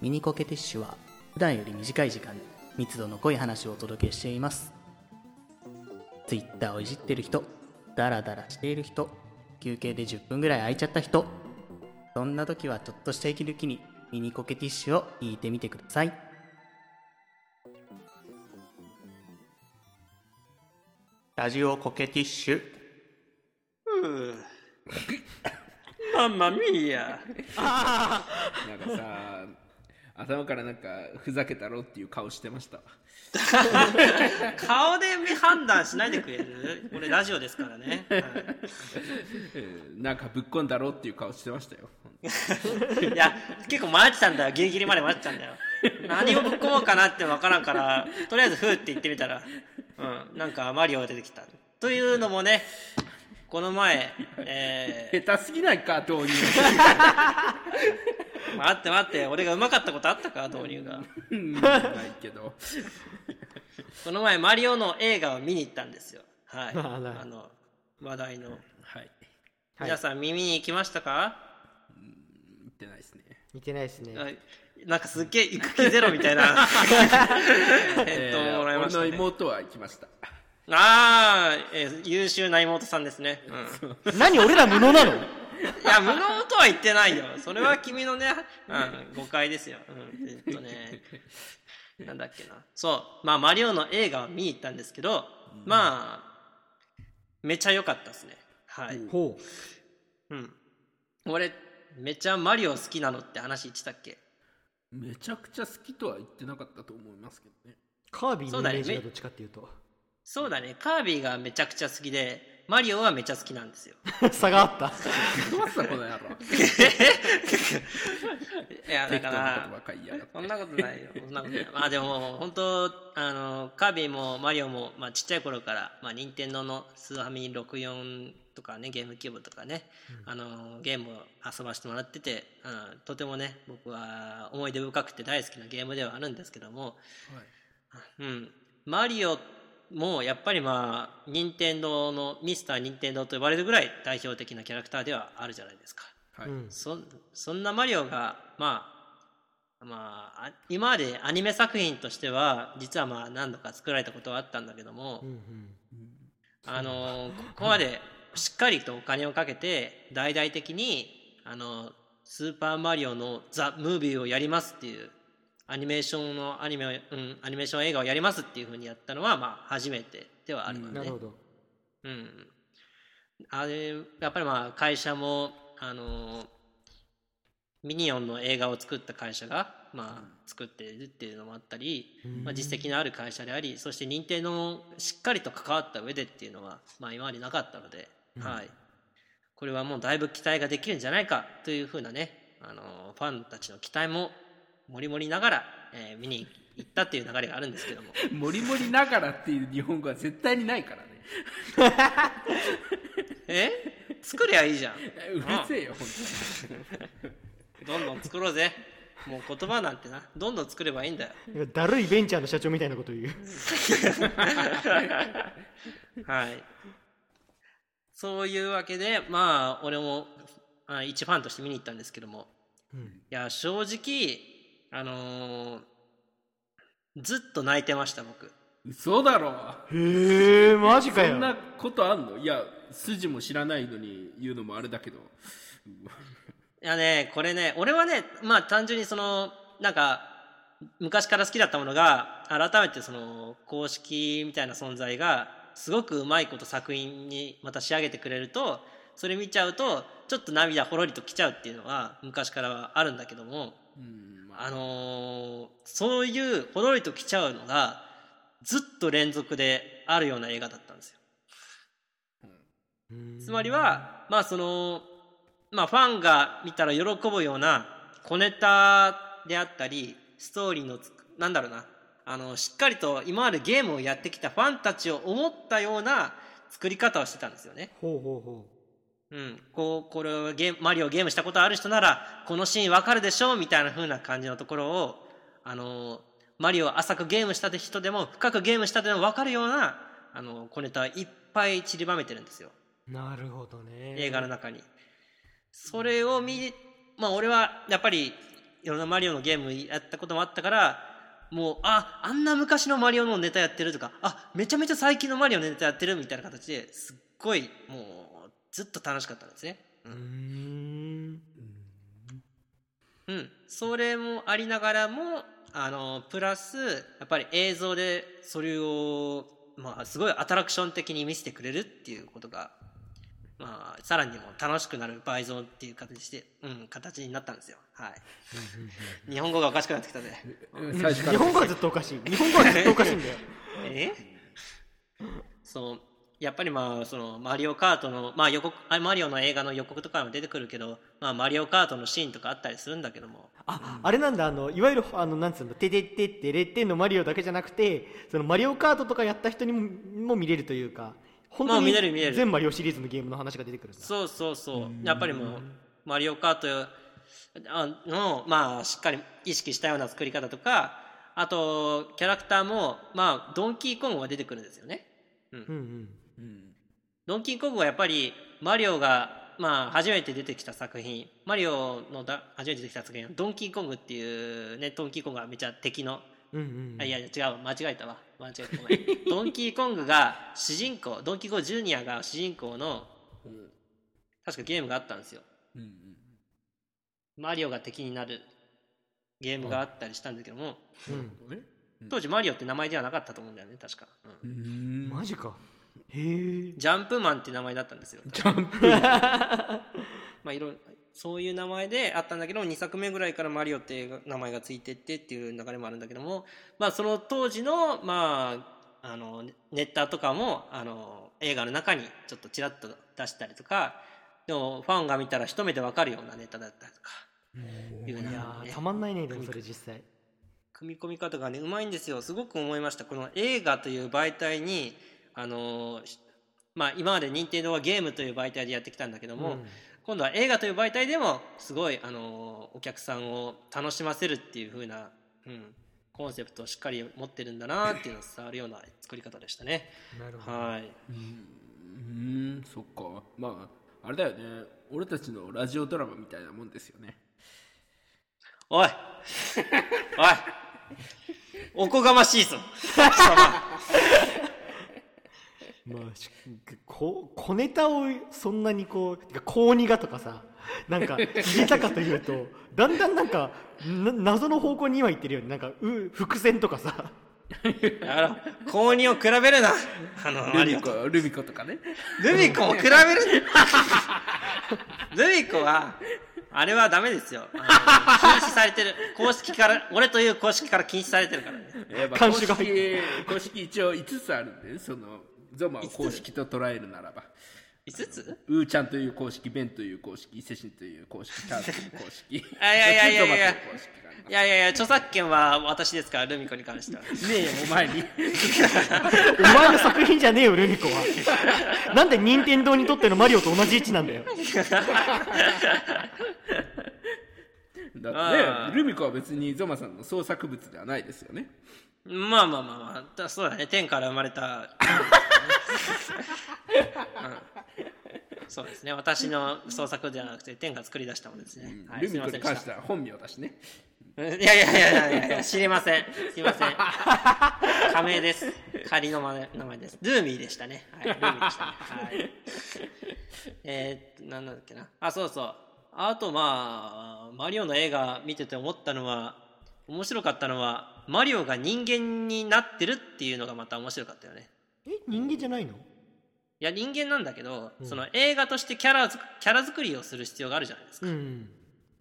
ミニコケティッシュは普段より短い時間に密度の濃い話をお届けしています。Twitter をいじってる人、ダラダラしている人、休憩で10分ぐらい空いちゃった人、そんな時はちょっとした息抜きにミニコケティッシュを聞いてみてください。ラジオコケティッシュ。うーマンマミーヤなんかさ頭からなんかふざけたろっていう顔してました顔で判断しないでくれるこれラジオですからね、はいなんかぶっこんだろっていう顔してましたよいや結構迷ってたんだよギリギリまで迷ってたんだよ何をぶっ込もうかなって分からんからとりあえずフーって言ってみたらうんなんかマリオが出てきたというのもねこの前 え下手すぎないか導入。ー、待って待って俺がうまかったことあったか導入が。うんないけど。この前マリオの映画を見に行ったんですよ。はい。あの話題の。はい。皆さん見に行きましたか、言ってないですね。似てないですね。あなんかすっげえ行く気ゼロみたいな。返答もらいましたね。俺の妹は行きましたああ、えー優秀な妹さんですね。うん、何俺ら無能なの？いや、無能とは言ってないよ。それは君のね、うん、誤解ですよ。うん、えっとね、なんだっけな。そう、まあ、マリオの映画を見に行ったんですけど、まあ、めちゃ良かったですね。はい。ほうん。俺、めちゃマリオ好きなのって話言ってたっけ？めちゃくちゃ好きとは言ってなかったと思いますけどねうカービィのイメージそうだよねがどっちかっていうとそうだね、カービィがめちゃくちゃ好きで、マリオはめちゃ好きなんですよ。差があったどうしたこの野郎 いや、だからそんなことないよ。そんなことない。まあでも、本当あの、カービィもマリオも、まあちっちゃい頃から、まあ任天堂のスーファミ64とかね、ゲームキューブとかね、あの、ゲームを遊ばせてもらってて、うん、とてもね、僕は思い出深くて大好きなゲームではあるんですけども、うん。マリオもやっぱりまあ、任天堂のミスター任天堂と呼ばれるぐらい代表的なキャラクターではあるじゃないですか。はい、うん。そそんなマリオが、まあ、まあ、あ今までアニメ作品としては、実はまあ何度か作られたことはあったんだけども、うんうん。あのーここまでしっかりとお金をかけて、大々的に、あのスーパーマリオのザ・ムービーをやりますっていう、アニメーションのアニメを、うん、アニメーション映画をやりますっていうふうにやったのは、まあ、初めてではあるので、なるほど。うん。あれ、やっぱりまあ会社も、あのーミニオンの映画を作った会社が、まあ、作っているっていうのもあったり、まあ、実績のある会社であり、そして認定のしっかりと関わった上でっていうのは、まあ今までなかったので、はい。これはもうだいぶ期待ができるんじゃないかというふうなね、あのーファンたちの期待も盛り盛りながら、えー見に行ったっていう流れがあるんですけども。もりもりながらっていう日本語は絶対にないからね え？作りゃいいじゃん。うるせえよ本 どんどん作ろうぜ。もう言葉なんてな、どんどん作ればいいんだよ。だるいベンチャーの社長みたいなこと言うはい。そういうわけで、まあ、俺も、あ一ファンとして見に行ったんですけども、うんいや、正直、あのーずっと泣いてました、僕。嘘だろへえマジかよ。そんなことあんの？いや筋も知らないのに言うのもあれだけど。いやね、これね、俺はね、まあ単純にその、なんか、昔から好きだったものが、改めてその、公式みたいな存在が、すごくうまいこと作品にまた仕上げてくれると、それ見ちゃうと、ちょっと涙ほろりときちゃうっていうのは、昔からはあるんだけども、うん。まああのーそういうほろりときちゃうのが、ずっと連続であるような映画だったんですよ。つまりは、まあその、まあファンが見たら喜ぶような小ネタであったり、ストーリーのなんだろうな、あの、しっかりと今までゲームをやってきたファンたちを思ったような作り方をしてたんですよね。ほうほうほうん。こう、これをゲーム、マリオゲームしたことある人なら、このシーンわかるでしょうみたいな風な感じのところを、あの、マリオ浅くゲームした人でも、深くゲームした人でもわかるような、あの、小ネタいっぱい散りばめてるんですよ。うなるほどね映画の中に。それを見、まあ俺はやっぱりいろんなマリオのゲームやったこともあったからもうああんな昔のマリオのネタやってるとかあめちゃめちゃ最近のマリオのネタやってるみたいな形ですっごいもうずっと楽しかったんですね。うーんうん、それもありながらもあのプラスやっぱり映像でそれを、まあ、すごいアトラクション的に見せてくれるっていうことが、まあ、さらにも楽しくなる倍増っていう形で、うん、形になったんですよ。はい。日本語がおかしくなってきたね。日本語はずっとおかしい日本語はずっとおかしいんだよ え？そうやっぱりまあそのマリオカートの、まあ、予告あマリオの映画の予告とかも出てくるけど、まあ、マリオカートのシーンとかあったりするんだけども。ああれなんだあのいわゆるあのなんつうの「ててってってれって」のマリオだけじゃなくてそのマリオカートとかやった人にもも見れるというか本当まあに見れる見れる。全マリオシリーズのゲームの話が出てくるそうそうそう。やっぱりもうマリオカートあのまあしっかり意識したような作り方とかあとキャラクターもまあドンキーコングが出てくるんですよね。うんうんドンキーコングはやっぱりマリオが、まあ、初めて出てきた作品。マリオのだ初めて出てきた作品はドンキーコングっていうねドンキーコングがめちゃ敵のうんうんあいやいや違う間違えたわ。間違えた。ごめん。ドンキーコングが主人公ドンキーコングジュニアが主人公の確かゲームがあったんですよ。うんうんマリオが敵になるゲームがあったりしたんだけどもうん。ね当時マリオって名前ではなかったと思うんだよね確か、うん。うん。マジかへえ。ジャンプマンって名前だったんですよ。ジャンプ まあいろいろそういう名前であったんだけど2作目ぐらいからマリオっていう名前がついてってっていう流れもあるんだけどもまあその当時のまああのネッターとかもあの映画の中にちょっとちらっと出したりとかでもファンが見たら一目でわかるようなネタだったりとか。いういやたまんないねでもそれ実際。組み込み方がねうまいんですよ。すごく思いました。この映画という媒体にあのしまあ今まで任天堂はゲームという媒体でやってきたんだけども、うん。今度は映画という媒体でもすごいあのお客さんを楽しませるっていう風な、うん、コンセプトをしっかり持ってるんだなっていうのが伝わるような作り方でしたね。なるほど。はい。うんそっか。まああれだよね。俺たちのラジオドラマみたいなもんですよね。おい。おい。おこがましいぞまあしこ小ネタをそんなにこう高二がとかさなんか入れたかというとだんだんなんかな謎の方向には行ってるよね。なんかう伏線とかさ。あの高2を比べるな。あのマルミコルミコとかね。ルミコを比べる ルミコはあれはダメですよ。あの禁止されてる。公式から俺という公式から禁止されてるからね。公監修が公式一応5つあるんでそのゾマを公式と捉えるならば。5つ？ウーちゃんという公式ベンという公式セシンという公式ターという公式。あいやいやいやいやいや。いやいやいや著作権は私ですからルミコに関しては。ねえよお前に。お前の作品じゃねえよルミコは。なんで任天堂にとってのマリオと同じ位置なんだよ。だってルミコは別にゾマさんの創作物ではないですよね。まあまあまあまあだそうだね。天から生まれた、うんそうですね。私の創作ではなくて天が作り出したものですね、はい、ルミすいませんでしコに関した。ては本名だしね。うん。いやいやいやいやいや知りません。すいません。仮名です。仮の名前です。ルーミーでしたね。はい。ルーミーでしたね。はい。えー、っとなんだっけな。あそうそう。あとまあマリオの映画見てて思ったのは面白かったのはマリオが人間になってるっていうのがまた面白かったよねえ人間じゃないの？いや人間なんだけど、その映画としてキャラづキャラ作りをする必要があるじゃないですか、うん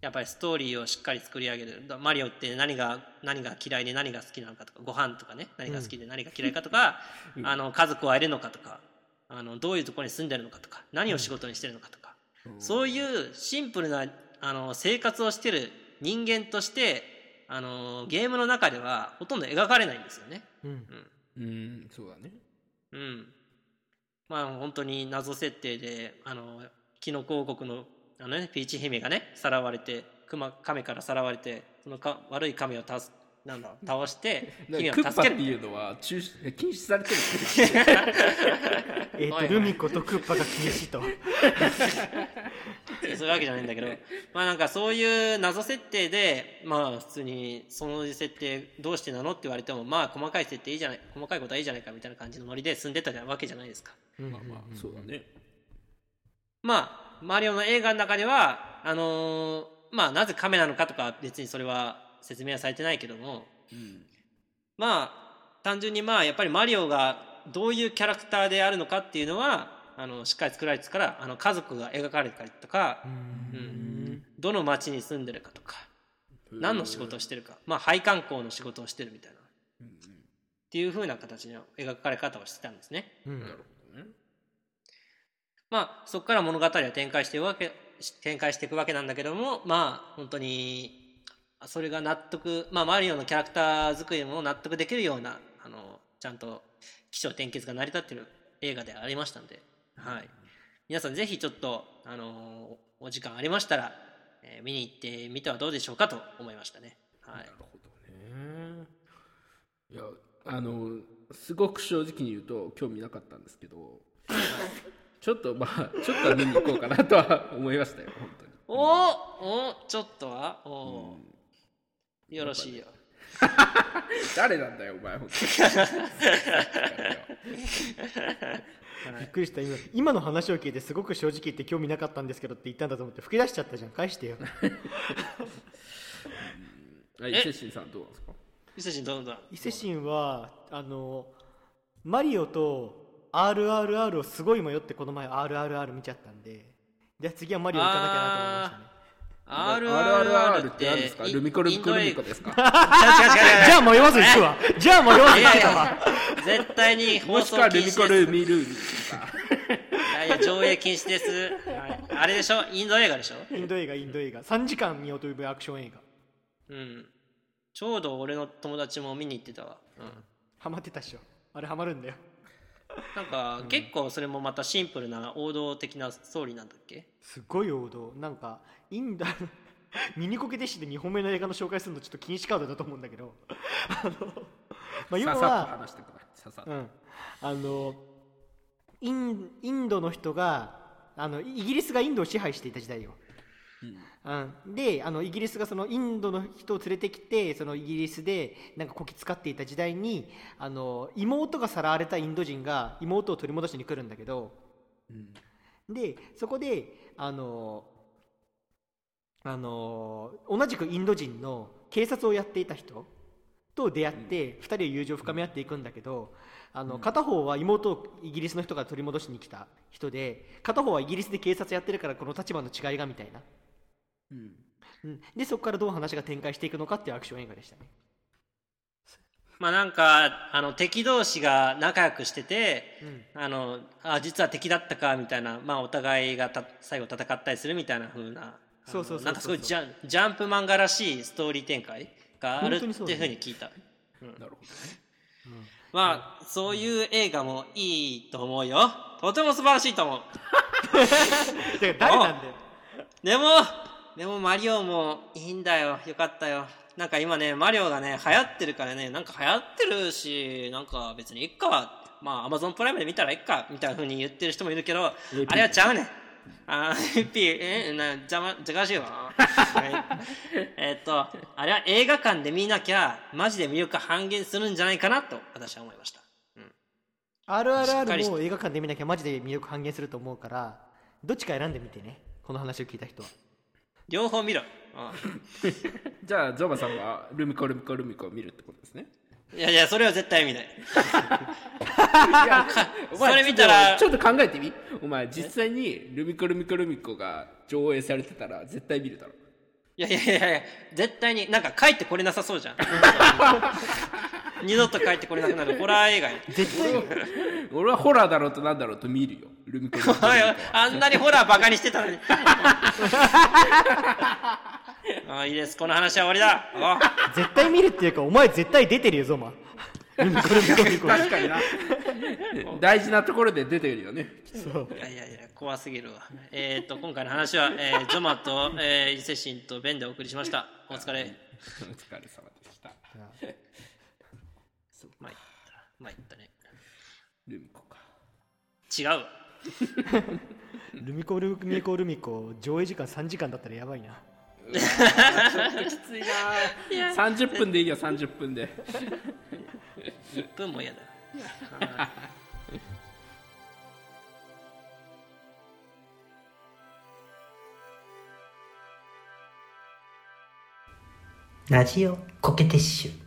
やっぱりストーリーをしっかり作り上げる。だマリオって何が何が嫌いで何が好きなのかとかご飯とかね何が好きで何が嫌いかとか、あの家族を会えるのかとかあのどういうところに住んでるのかとか何を仕事にしてるのかとか、そういうシンプルなあの生活をしてる人間としてあのゲームの中ではほとんど描かれないんですよね。うん。うんそうだねうん、まあ本当に謎設定であのキノコ王国のあの、ね、ピーチ姫がねさらわれてクマ亀からさらわれてそのか悪い亀を倒すなんだ倒して姫をクッパ助ける。っていうのは中止禁止されてる。んですよえっ、とルミコとクッパが禁止と。そういうわけじゃないんだけど。まあなんかそういう謎設定でまあ普通にその設定どうしてなのって言われてもまあ細かい設定いいじゃない細かいことはいいじゃないかみたいな感じのノリで進んでたわけじゃないですか。まあまあそうだね。まあマリオの映画の中ではあのーまあなぜカメなのかとか別にそれは説明はされてないけどもうん。まあ単純にまあやっぱりマリオがどういうキャラクターであるのかっていうのはあのしっかり作られてたからあの家族が描かれてたりとか、うん、どの町に住んでるかとか何の仕事をしてるかまあ配管工の仕事をしてるみたいな。っていう風な形の描かれ方をしてたんですね。うん。なるほどね。まあそこから物語は展開していくわけ展開していくわけなんだけどもまあ本当にそれが納得まあマリオのキャラクター作りも納得できるようなあのちゃんと起承転結が成り立ってる映画でありましたんで、はい、皆さんぜひちょっとあのお時間ありましたら、えー見に行ってみてはどうでしょうかと思いましたね。はい。なるほどね。いやあのすごく正直に言うと興味なかったんですけど ちょっとまあちょっとは見に行こうかなとは思いましたよ本当に。おおちょっとは？おーよろしいよ。誰なんだよお前本 びっくりした今。今の話を聞いてすごく正直言って興味なかったんですけどって言ったんだと思って吹き出しちゃったじゃん。返してよ。当にはいセシンさんどうなんですか？伊勢神どんどん。伊勢神はあのマリオと RRR をすごい迷ってこの前 RRR 見ちゃったんでじゃあ次はマリオ行かなきゃなと思いましたね RRR って何ですか？ルミコルミコルミコですか？違う違う違う違うじゃあ迷わず行くわ。じゃあ迷わずい行ってたわ絶対に放もしくはルミコ送禁止ですルミルミ。とかいやいや上映禁止です、はい、あれでしょ？インド映画でしょ？インド映画インド映画。3時間見ようというアクション映画。うん。ちょうど俺の友達も見に行ってたわ、うん、ハマってたっしょ。あれハマるんだよ なんか、結構それもまたシンプルな王道的なストーリーなんだっけ？すごい王道。なんかインド ミニコケデシで2本目の映画の紹介するのちょっと禁止カードだと思うんだけど。あの、まあ、要ささっとは話してください。ささっとうん、あのインインドの人があのイギリスがインドを支配していた時代よ、うん、であのイギリスがそのインドの人を連れてきてそのイギリスでなんかこき使っていた時代にあの妹がさらわれたインド人が妹を取り戻しに来るんだけど、でそこであのあの同じくインド人の警察をやっていた人と出会って2人で友情を深め合っていくんだけどあの片方は妹をイギリスの人が取り戻しに来た人で片方はイギリスで警察やってるからこの立場の違いがみたいな、うん。うん、でそこからどう話が展開していくのかっていうアクション映画でしたね。まあなんかあの敵同士が仲良くしてて、あのあ実は敵だったかみたいな、まあ、お互いがた最後戦ったりするみたいな風なそうそうそうそう。なんかすごいジャンジャンプ漫画らしいストーリー展開があるっていうふうに聞いた、なるほどね。まあそういう映画もいいと思うよ。とても素晴らしいと思う。誰なんだよ。でもでもマリオもいいんだよ。よかったよ。なんか今ねマリオがね流行ってるからねなんか流行ってるしなんか別にいっか。まあアマゾンプライムで見たらいっかみたいな風に言ってる人もいるけどあれはちゃうねん。あー、ピ。ー、え、な、邪魔、邪魔しいわ。はい。えっと、あれは映画館で見なきゃ、マジで魅力半減するんじゃないかなと、私は思いました。しっかり RRR しも映画館で見なきゃマジで魅力半減すると思うからどっちか選んでみてね。この話を聞いた人は両方見ろ。うん じゃあゾマさんはルミコルミコルミコを見るってことですねいやいや、それは絶対見ない。いや お前それ見たらちょっとちょっと考えてみお前実際にルミコルミコルミコが上映されてたら絶対見るだろいやいやいやいや、絶対に、なんか帰ってこれなさそうじゃん。二度と帰ってこれなくなるホラー映画や。絶対俺はホラーだろうとなんだろうと見るよルミコルミコルミコおいおいあんなにホラーバカにしてたのに。あいいです。この話は終わりだ。お絶対見るっていうかお前絶対出てるよゾマ 確かにな大事なところで出てるよねそういやいやいや、怖すぎるわ。えーっと、今回の話は、えー、ゾマと、えー、伊勢神とベンでお送りしました。お疲れ。お疲れ様でした参った。参ったね。ルミコか違うわ。ルミコルミコルミコ上映時間3時間だったらやばいなちょっときついな30分でいいよ30分で1分も嫌だラジオコケティッシュ